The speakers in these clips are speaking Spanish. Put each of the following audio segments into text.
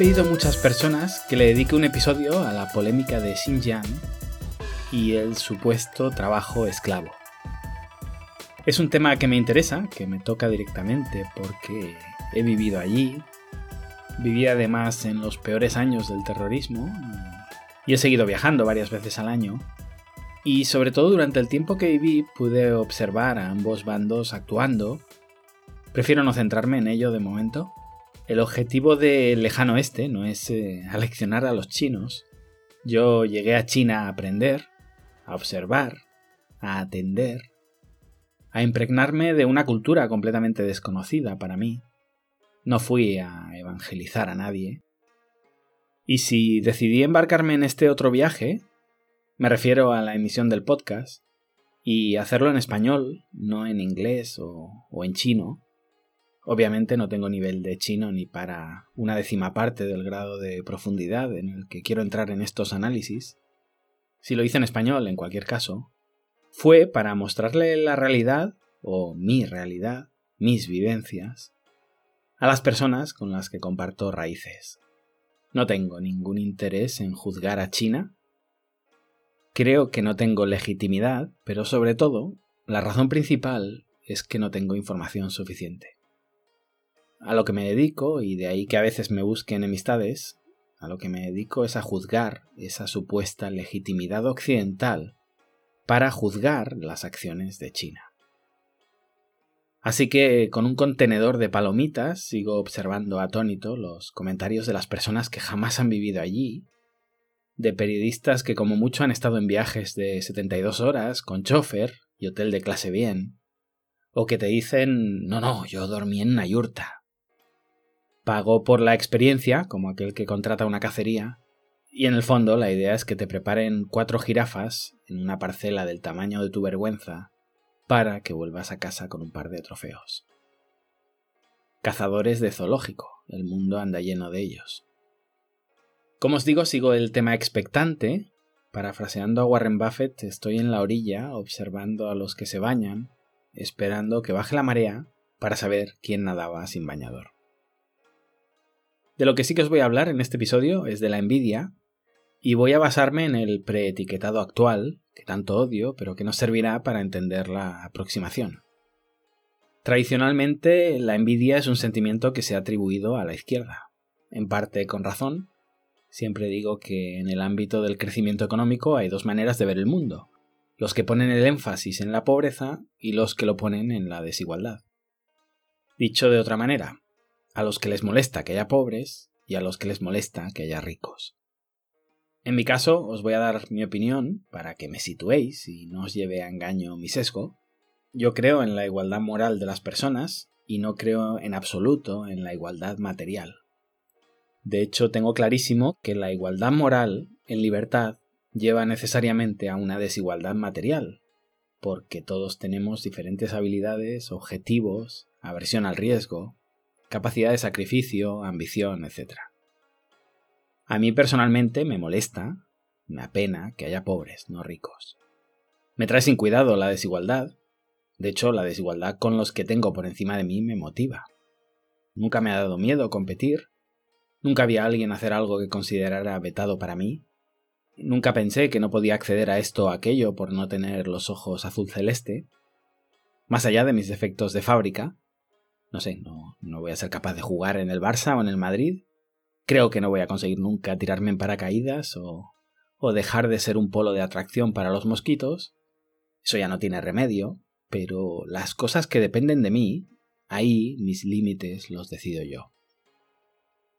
pedido muchas personas que le dedique un episodio a la polémica de Xinjiang y el supuesto trabajo esclavo. Es un tema que me interesa, que me toca directamente porque he vivido allí, viví además en los peores años del terrorismo y he seguido viajando varias veces al año. Y sobre todo durante el tiempo que viví pude observar a ambos bandos actuando. Prefiero no centrarme en ello de momento. El objetivo del lejano oeste no es eh, aleccionar a los chinos. Yo llegué a China a aprender, a observar, a atender, a impregnarme de una cultura completamente desconocida para mí. No fui a evangelizar a nadie. Y si decidí embarcarme en este otro viaje, me refiero a la emisión del podcast, y hacerlo en español, no en inglés o en chino, Obviamente no tengo nivel de chino ni para una décima parte del grado de profundidad en el que quiero entrar en estos análisis. Si lo hice en español, en cualquier caso, fue para mostrarle la realidad, o mi realidad, mis vivencias, a las personas con las que comparto raíces. No tengo ningún interés en juzgar a China. Creo que no tengo legitimidad, pero sobre todo, la razón principal es que no tengo información suficiente. A lo que me dedico, y de ahí que a veces me busque enemistades, a lo que me dedico es a juzgar esa supuesta legitimidad occidental para juzgar las acciones de China. Así que con un contenedor de palomitas sigo observando atónito los comentarios de las personas que jamás han vivido allí, de periodistas que como mucho han estado en viajes de 72 horas con chofer y hotel de clase bien, o que te dicen no, no, yo dormí en una yurta. Pago por la experiencia, como aquel que contrata una cacería, y en el fondo la idea es que te preparen cuatro jirafas en una parcela del tamaño de tu vergüenza para que vuelvas a casa con un par de trofeos. Cazadores de zoológico, el mundo anda lleno de ellos. Como os digo, sigo el tema expectante. Parafraseando a Warren Buffett, estoy en la orilla observando a los que se bañan, esperando que baje la marea para saber quién nadaba sin bañador. De lo que sí que os voy a hablar en este episodio es de la envidia, y voy a basarme en el preetiquetado actual, que tanto odio, pero que nos servirá para entender la aproximación. Tradicionalmente, la envidia es un sentimiento que se ha atribuido a la izquierda, en parte con razón. Siempre digo que en el ámbito del crecimiento económico hay dos maneras de ver el mundo, los que ponen el énfasis en la pobreza y los que lo ponen en la desigualdad. Dicho de otra manera, a los que les molesta que haya pobres y a los que les molesta que haya ricos. En mi caso, os voy a dar mi opinión para que me situéis y no os lleve a engaño mi sesgo. Yo creo en la igualdad moral de las personas y no creo en absoluto en la igualdad material. De hecho, tengo clarísimo que la igualdad moral en libertad lleva necesariamente a una desigualdad material, porque todos tenemos diferentes habilidades, objetivos, aversión al riesgo, capacidad de sacrificio, ambición, etc. A mí personalmente me molesta, me apena que haya pobres, no ricos. Me trae sin cuidado la desigualdad. De hecho, la desigualdad con los que tengo por encima de mí me motiva. Nunca me ha dado miedo competir. Nunca había alguien hacer algo que considerara vetado para mí. Nunca pensé que no podía acceder a esto o aquello por no tener los ojos azul celeste. Más allá de mis defectos de fábrica, no sé, no, no voy a ser capaz de jugar en el Barça o en el Madrid, Creo que no voy a conseguir nunca tirarme en paracaídas o, o dejar de ser un polo de atracción para los mosquitos. Eso ya no tiene remedio, pero las cosas que dependen de mí, ahí mis límites los decido yo.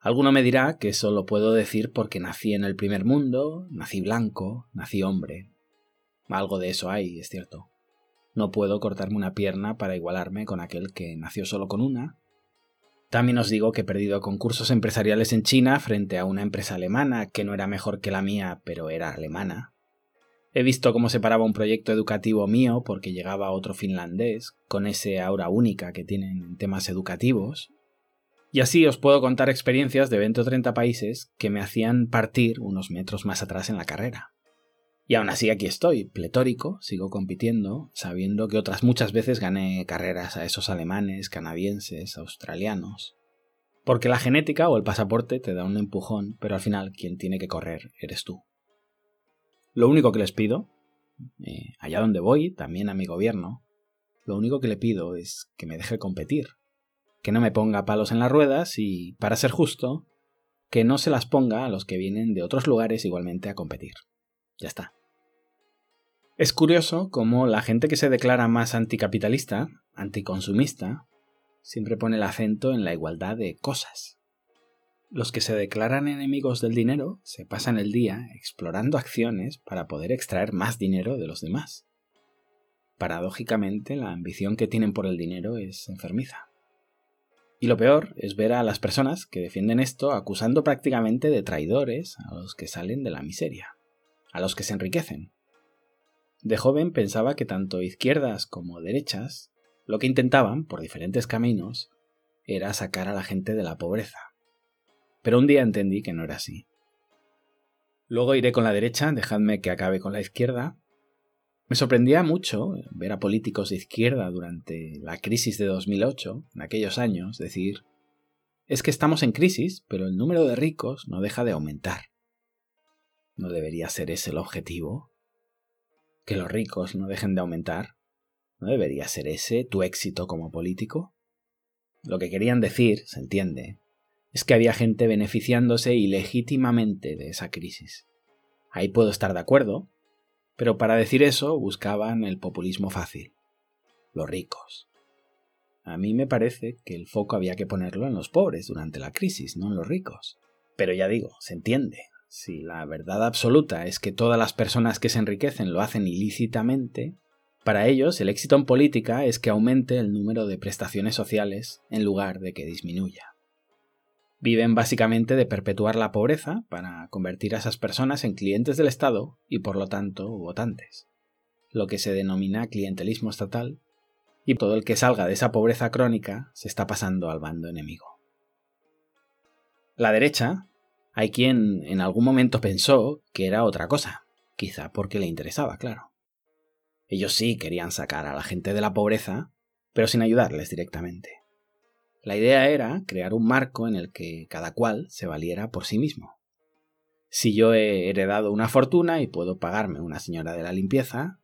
Alguno me dirá que eso lo puedo decir porque nací en el primer mundo, nací blanco, nací hombre. Algo de eso hay, es cierto. No puedo cortarme una pierna para igualarme con aquel que nació solo con una, también os digo que he perdido concursos empresariales en China frente a una empresa alemana que no era mejor que la mía, pero era alemana. He visto cómo se paraba un proyecto educativo mío porque llegaba otro finlandés, con ese aura única que tienen en temas educativos. Y así os puedo contar experiencias de 20 o 30 países que me hacían partir unos metros más atrás en la carrera. Y aún así aquí estoy, pletórico, sigo compitiendo, sabiendo que otras muchas veces gané carreras a esos alemanes, canadienses, australianos. Porque la genética o el pasaporte te da un empujón, pero al final quien tiene que correr eres tú. Lo único que les pido, eh, allá donde voy, también a mi gobierno, lo único que le pido es que me deje competir, que no me ponga palos en las ruedas y, para ser justo, que no se las ponga a los que vienen de otros lugares igualmente a competir. Ya está. Es curioso cómo la gente que se declara más anticapitalista, anticonsumista, siempre pone el acento en la igualdad de cosas. Los que se declaran enemigos del dinero se pasan el día explorando acciones para poder extraer más dinero de los demás. Paradójicamente, la ambición que tienen por el dinero es enfermiza. Y lo peor es ver a las personas que defienden esto acusando prácticamente de traidores a los que salen de la miseria, a los que se enriquecen. De joven pensaba que tanto izquierdas como derechas lo que intentaban, por diferentes caminos, era sacar a la gente de la pobreza. Pero un día entendí que no era así. Luego iré con la derecha, dejadme que acabe con la izquierda. Me sorprendía mucho ver a políticos de izquierda durante la crisis de 2008, en aquellos años, decir, es que estamos en crisis, pero el número de ricos no deja de aumentar. ¿No debería ser ese el objetivo? ¿Que los ricos no dejen de aumentar? ¿No debería ser ese tu éxito como político? Lo que querían decir, se entiende, es que había gente beneficiándose ilegítimamente de esa crisis. Ahí puedo estar de acuerdo, pero para decir eso buscaban el populismo fácil, los ricos. A mí me parece que el foco había que ponerlo en los pobres durante la crisis, no en los ricos. Pero ya digo, se entiende. Si la verdad absoluta es que todas las personas que se enriquecen lo hacen ilícitamente, para ellos, el éxito en política es que aumente el número de prestaciones sociales en lugar de que disminuya. Viven básicamente de perpetuar la pobreza para convertir a esas personas en clientes del Estado y por lo tanto votantes, lo que se denomina clientelismo estatal, y todo el que salga de esa pobreza crónica se está pasando al bando enemigo. La derecha, hay quien en algún momento pensó que era otra cosa, quizá porque le interesaba, claro. Ellos sí querían sacar a la gente de la pobreza, pero sin ayudarles directamente. La idea era crear un marco en el que cada cual se valiera por sí mismo. Si yo he heredado una fortuna y puedo pagarme una señora de la limpieza,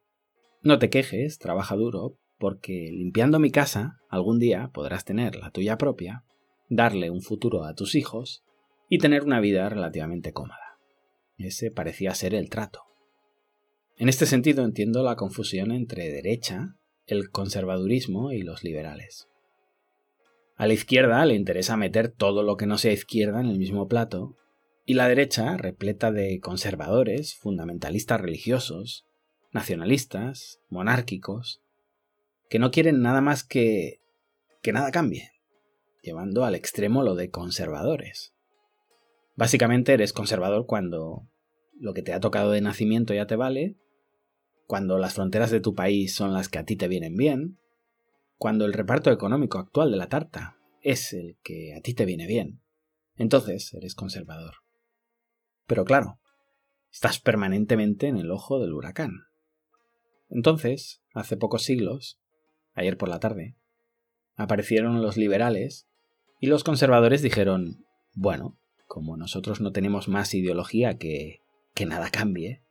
no te quejes, trabaja duro, porque limpiando mi casa algún día podrás tener la tuya propia, darle un futuro a tus hijos y tener una vida relativamente cómoda. Ese parecía ser el trato. En este sentido entiendo la confusión entre derecha, el conservadurismo y los liberales. A la izquierda le interesa meter todo lo que no sea izquierda en el mismo plato, y la derecha, repleta de conservadores, fundamentalistas religiosos, nacionalistas, monárquicos, que no quieren nada más que que nada cambie, llevando al extremo lo de conservadores. Básicamente eres conservador cuando lo que te ha tocado de nacimiento ya te vale cuando las fronteras de tu país son las que a ti te vienen bien, cuando el reparto económico actual de la tarta es el que a ti te viene bien, entonces eres conservador. Pero claro, estás permanentemente en el ojo del huracán. Entonces, hace pocos siglos, ayer por la tarde, aparecieron los liberales y los conservadores dijeron, bueno, como nosotros no tenemos más ideología que que nada cambie,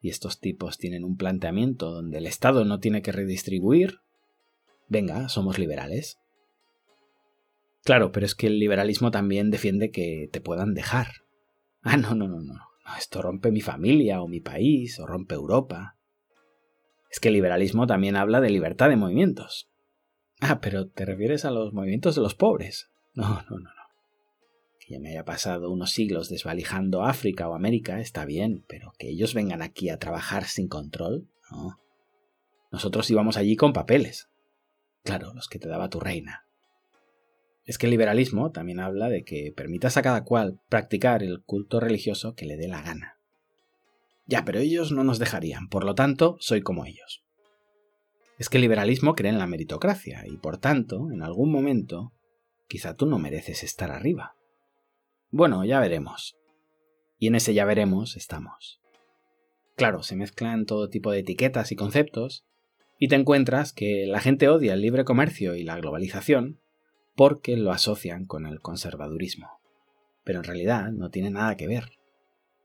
y estos tipos tienen un planteamiento donde el Estado no tiene que redistribuir, venga, somos liberales. Claro, pero es que el liberalismo también defiende que te puedan dejar. Ah, no, no, no, no. Esto rompe mi familia o mi país o rompe Europa. Es que el liberalismo también habla de libertad de movimientos. Ah, pero te refieres a los movimientos de los pobres. No, no, no, no que me haya pasado unos siglos desvalijando África o América está bien, pero que ellos vengan aquí a trabajar sin control, no. Nosotros íbamos allí con papeles. Claro, los que te daba tu reina. Es que el liberalismo también habla de que permitas a cada cual practicar el culto religioso que le dé la gana. Ya, pero ellos no nos dejarían, por lo tanto, soy como ellos. Es que el liberalismo cree en la meritocracia y, por tanto, en algún momento, quizá tú no mereces estar arriba. Bueno, ya veremos. Y en ese ya veremos estamos. Claro, se mezclan todo tipo de etiquetas y conceptos, y te encuentras que la gente odia el libre comercio y la globalización, porque lo asocian con el conservadurismo. Pero en realidad no tiene nada que ver.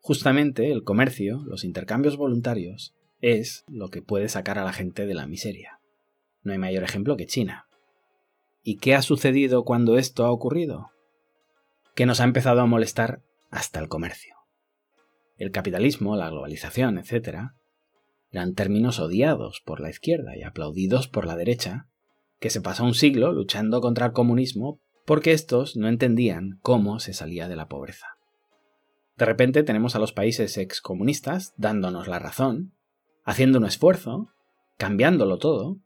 Justamente el comercio, los intercambios voluntarios, es lo que puede sacar a la gente de la miseria. No hay mayor ejemplo que China. ¿Y qué ha sucedido cuando esto ha ocurrido? Que nos ha empezado a molestar hasta el comercio. El capitalismo, la globalización, etc., eran términos odiados por la izquierda y aplaudidos por la derecha, que se pasó un siglo luchando contra el comunismo porque estos no entendían cómo se salía de la pobreza. De repente tenemos a los países excomunistas dándonos la razón, haciendo un esfuerzo, cambiándolo todo,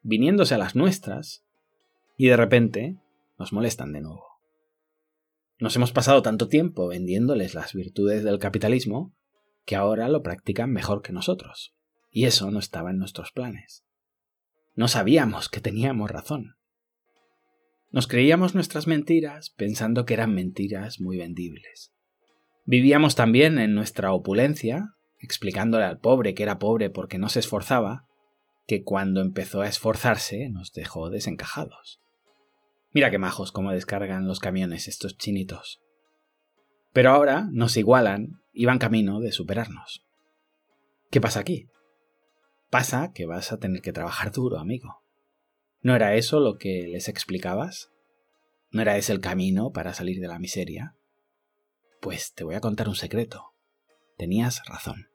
viniéndose a las nuestras, y de repente nos molestan de nuevo. Nos hemos pasado tanto tiempo vendiéndoles las virtudes del capitalismo que ahora lo practican mejor que nosotros. Y eso no estaba en nuestros planes. No sabíamos que teníamos razón. Nos creíamos nuestras mentiras pensando que eran mentiras muy vendibles. Vivíamos también en nuestra opulencia, explicándole al pobre que era pobre porque no se esforzaba, que cuando empezó a esforzarse nos dejó desencajados. Mira qué majos cómo descargan los camiones estos chinitos. Pero ahora nos igualan y van camino de superarnos. ¿Qué pasa aquí? Pasa que vas a tener que trabajar duro, amigo. ¿No era eso lo que les explicabas? ¿No era ese el camino para salir de la miseria? Pues te voy a contar un secreto. Tenías razón.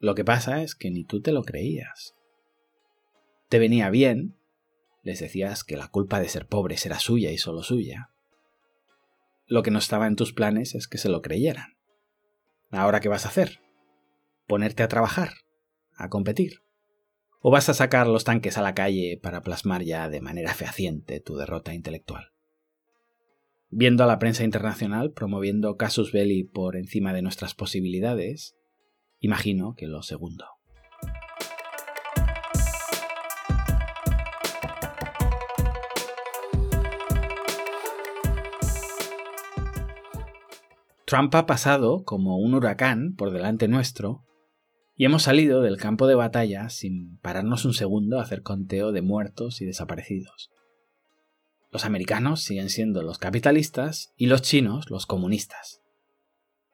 Lo que pasa es que ni tú te lo creías. Te venía bien les decías que la culpa de ser pobres era suya y solo suya. Lo que no estaba en tus planes es que se lo creyeran. ¿Ahora qué vas a hacer? ¿Ponerte a trabajar? ¿A competir? ¿O vas a sacar los tanques a la calle para plasmar ya de manera fehaciente tu derrota intelectual? Viendo a la prensa internacional promoviendo casus belli por encima de nuestras posibilidades, imagino que lo segundo. Trump ha pasado como un huracán por delante nuestro y hemos salido del campo de batalla sin pararnos un segundo a hacer conteo de muertos y desaparecidos. Los americanos siguen siendo los capitalistas y los chinos los comunistas.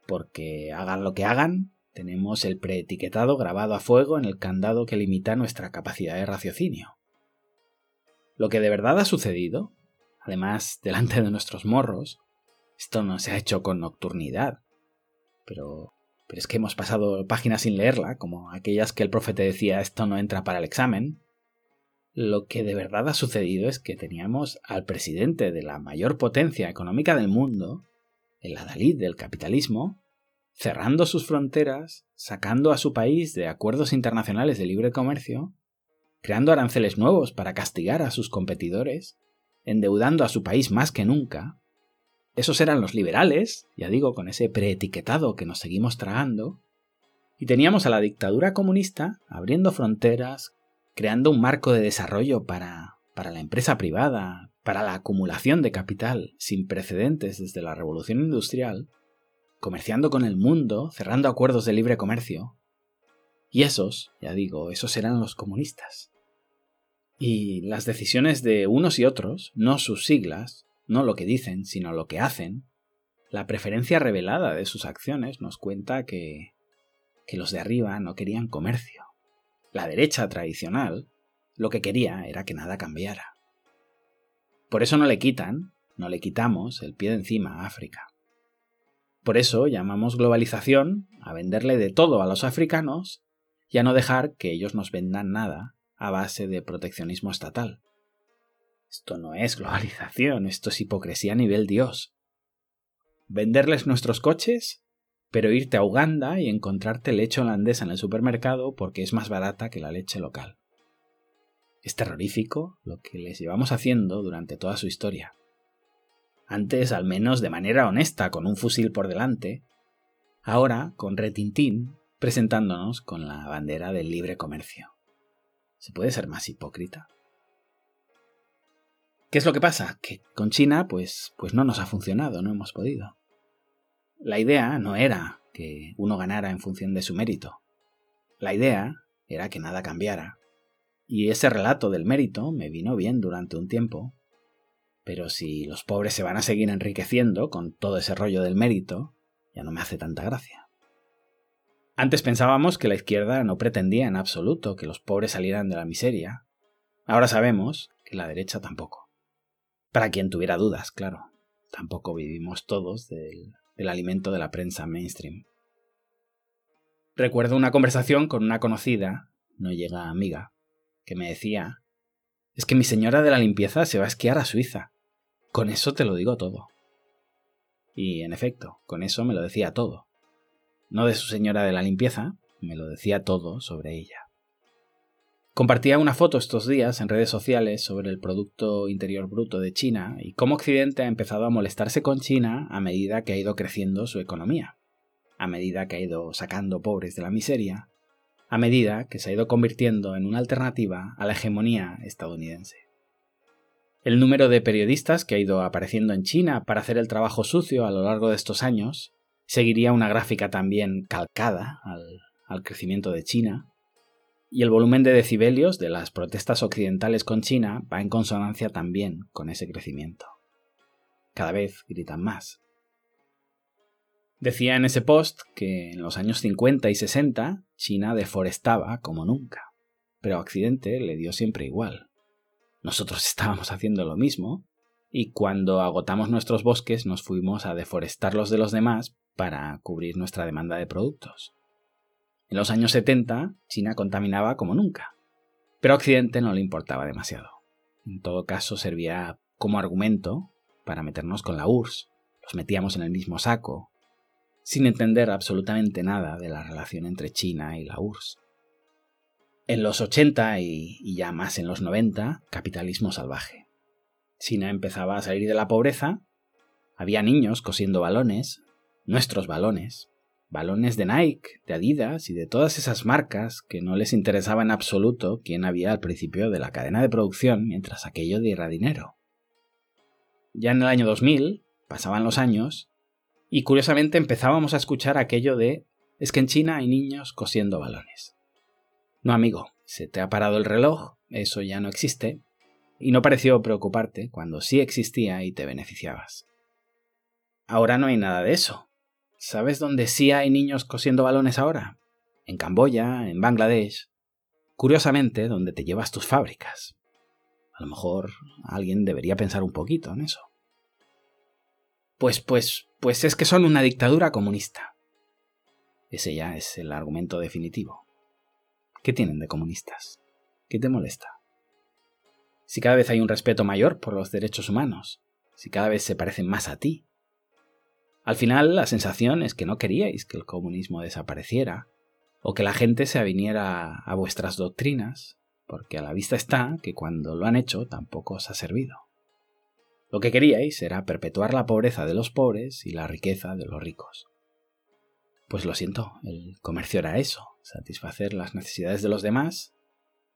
Porque hagan lo que hagan, tenemos el preetiquetado grabado a fuego en el candado que limita nuestra capacidad de raciocinio. Lo que de verdad ha sucedido, además delante de nuestros morros, esto no se ha hecho con nocturnidad. Pero, pero es que hemos pasado páginas sin leerla, como aquellas que el profe te decía esto no entra para el examen. Lo que de verdad ha sucedido es que teníamos al presidente de la mayor potencia económica del mundo, el adalid del capitalismo, cerrando sus fronteras, sacando a su país de acuerdos internacionales de libre comercio, creando aranceles nuevos para castigar a sus competidores, endeudando a su país más que nunca, esos eran los liberales, ya digo, con ese preetiquetado que nos seguimos tragando. Y teníamos a la dictadura comunista abriendo fronteras, creando un marco de desarrollo para, para la empresa privada, para la acumulación de capital sin precedentes desde la revolución industrial, comerciando con el mundo, cerrando acuerdos de libre comercio. Y esos, ya digo, esos eran los comunistas. Y las decisiones de unos y otros, no sus siglas, no lo que dicen, sino lo que hacen, la preferencia revelada de sus acciones nos cuenta que, que los de arriba no querían comercio. La derecha tradicional lo que quería era que nada cambiara. Por eso no le quitan, no le quitamos el pie de encima a África. Por eso llamamos globalización a venderle de todo a los africanos y a no dejar que ellos nos vendan nada a base de proteccionismo estatal. Esto no es globalización, esto es hipocresía a nivel Dios. Venderles nuestros coches, pero irte a Uganda y encontrarte leche holandesa en el supermercado porque es más barata que la leche local. Es terrorífico lo que les llevamos haciendo durante toda su historia. Antes, al menos de manera honesta, con un fusil por delante, ahora con retintín presentándonos con la bandera del libre comercio. ¿Se puede ser más hipócrita? ¿Qué es lo que pasa? Que con China, pues, pues no nos ha funcionado, no hemos podido. La idea no era que uno ganara en función de su mérito. La idea era que nada cambiara. Y ese relato del mérito me vino bien durante un tiempo. Pero si los pobres se van a seguir enriqueciendo con todo ese rollo del mérito, ya no me hace tanta gracia. Antes pensábamos que la izquierda no pretendía en absoluto que los pobres salieran de la miseria. Ahora sabemos que la derecha tampoco. Para quien tuviera dudas, claro. Tampoco vivimos todos del, alimento de la prensa mainstream. Recuerdo una conversación con una conocida, no llega amiga, que me decía es que mi señora de la limpieza se va a esquiar a Suiza. Con eso te lo digo todo. Y en efecto, con eso me lo decía todo no de su señora de la limpieza, me lo decía todo sobre ella. Compartía una foto estos días en redes sociales sobre el Producto Interior Bruto de China y cómo Occidente ha empezado a molestarse con China a medida que ha ido creciendo su economía, a medida que ha ido sacando pobres de la miseria, a medida que se ha ido convirtiendo en una alternativa a la hegemonía estadounidense. El número de periodistas que ha ido apareciendo en China para hacer el trabajo sucio a lo largo de estos años seguiría una gráfica también calcada al, crecimiento de China, y el volumen de decibelios de las protestas occidentales con China va en consonancia también con ese crecimiento. Cada vez gritan más. Decía en ese post que en los años 50 y 60 China deforestaba como nunca, pero a Occidente le dio siempre igual. Nosotros estábamos haciendo lo mismo, y cuando agotamos nuestros bosques nos fuimos a deforestar los de los demás para cubrir nuestra demanda de productos. En los años 70, China contaminaba como nunca, pero a Occidente no le importaba demasiado. En todo caso, servía como argumento para meternos con la URSS. Los metíamos en el mismo saco, sin entender absolutamente nada de la relación entre China y la URSS. En los 80 y, y ya más en los 90, capitalismo salvaje. China empezaba a salir de la pobreza, había niños cosiendo balones, nuestros balones, balones de Nike, de Adidas y de todas esas marcas que no les interesaba en absoluto quién había al principio de la cadena de producción mientras aquello diera dinero. Ya en el año 2000, pasaban los años, y curiosamente empezábamos a escuchar aquello de es que en China hay niños cosiendo balones. No, amigo, se te ha parado el reloj, eso ya no existe, y no pareció preocuparte cuando sí existía y te beneficiabas. Ahora no hay nada de eso. ¿Sabes dónde sí hay niños cosiendo balones ahora? En Camboya, en Bangladesh. Curiosamente, donde te llevas tus fábricas. A lo mejor alguien debería pensar un poquito en eso. Pues, pues, pues es que son una dictadura comunista. Ese ya es el argumento definitivo. ¿Qué tienen de comunistas? ¿Qué te molesta? Si cada vez hay un respeto mayor por los derechos humanos, si cada vez se parecen más a ti, al final, la sensación es que no queríais que el comunismo desapareciera, o que la gente se aviniera a vuestras doctrinas, porque a la vista está que cuando lo han hecho tampoco os ha servido. Lo que queríais era perpetuar la pobreza de los pobres y la riqueza de los ricos. Pues lo siento, el comercio era eso, satisfacer las necesidades de los demás,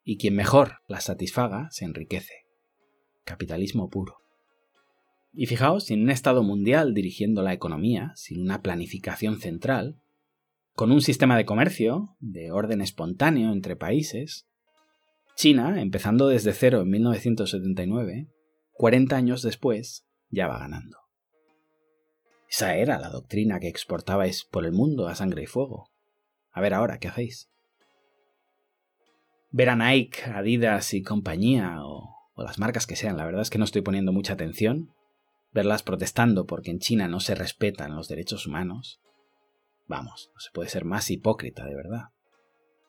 y quien mejor las satisfaga se enriquece. Capitalismo puro. Y fijaos, sin un Estado mundial dirigiendo la economía, sin una planificación central, con un sistema de comercio de orden espontáneo entre países, China, empezando desde cero en 1979, 40 años después, ya va ganando. Esa era la doctrina que exportabais por el mundo a sangre y fuego. A ver ahora, ¿qué hacéis? Ver a Nike, Adidas y compañía, o, o las marcas que sean, la verdad es que no estoy poniendo mucha atención, verlas protestando porque en China no se respetan los derechos humanos, vamos, no se puede ser más hipócrita de verdad.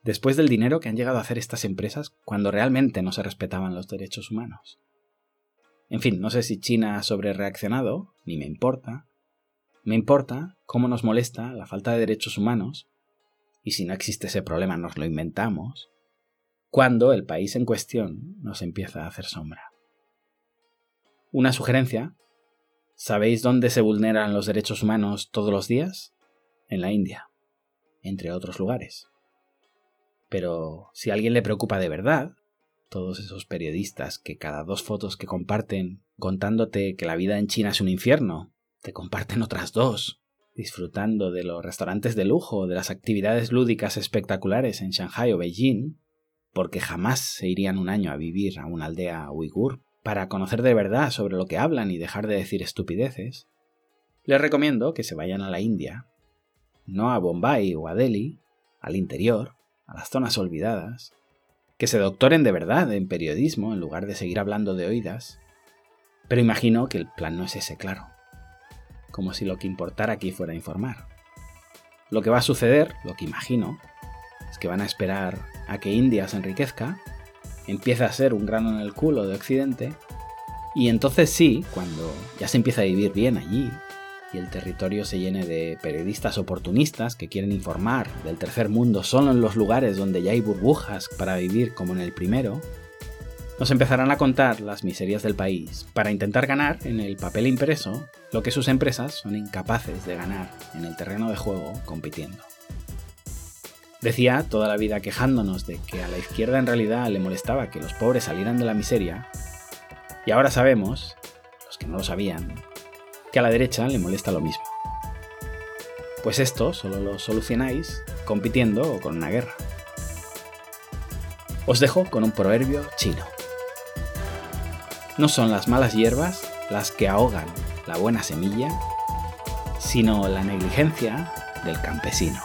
Después del dinero que han llegado a hacer estas empresas cuando realmente no se respetaban los derechos humanos. En fin, no sé si China ha sobrereaccionado, ni me importa. Me importa cómo nos molesta la falta de derechos humanos, y si no existe ese problema nos lo inventamos, cuando el país en cuestión nos empieza a hacer sombra. Una sugerencia ¿Sabéis dónde se vulneran los derechos humanos todos los días? En la India, entre otros lugares. Pero si a alguien le preocupa de verdad, todos esos periodistas que cada dos fotos que comparten contándote que la vida en China es un infierno, te comparten otras dos, disfrutando de los restaurantes de lujo, de las actividades lúdicas espectaculares en Shanghai o Beijing, porque jamás se irían un año a vivir a una aldea uigur para conocer de verdad sobre lo que hablan y dejar de decir estupideces, les recomiendo que se vayan a la India, no a Bombay o a Delhi, al interior, a las zonas olvidadas, que se doctoren de verdad en periodismo en lugar de seguir hablando de oídas, pero imagino que el plan no es ese, claro, como si lo que importara aquí fuera informar. Lo que va a suceder, lo que imagino, es que van a esperar a que India se enriquezca empieza a ser un grano en el culo de Occidente, y entonces sí, cuando ya se empieza a vivir bien allí, y el territorio se llene de periodistas oportunistas que quieren informar del tercer mundo solo en los lugares donde ya hay burbujas para vivir como en el primero, nos empezarán a contar las miserias del país para intentar ganar en el papel impreso lo que sus empresas son incapaces de ganar en el terreno de juego compitiendo. Decía toda la vida quejándonos de que a la izquierda en realidad le molestaba que los pobres salieran de la miseria, y ahora sabemos, los que no lo sabían, que a la derecha le molesta lo mismo. Pues esto solo lo solucionáis compitiendo o con una guerra. Os dejo con un proverbio chino. No son las malas hierbas las que ahogan la buena semilla, sino la negligencia del campesino.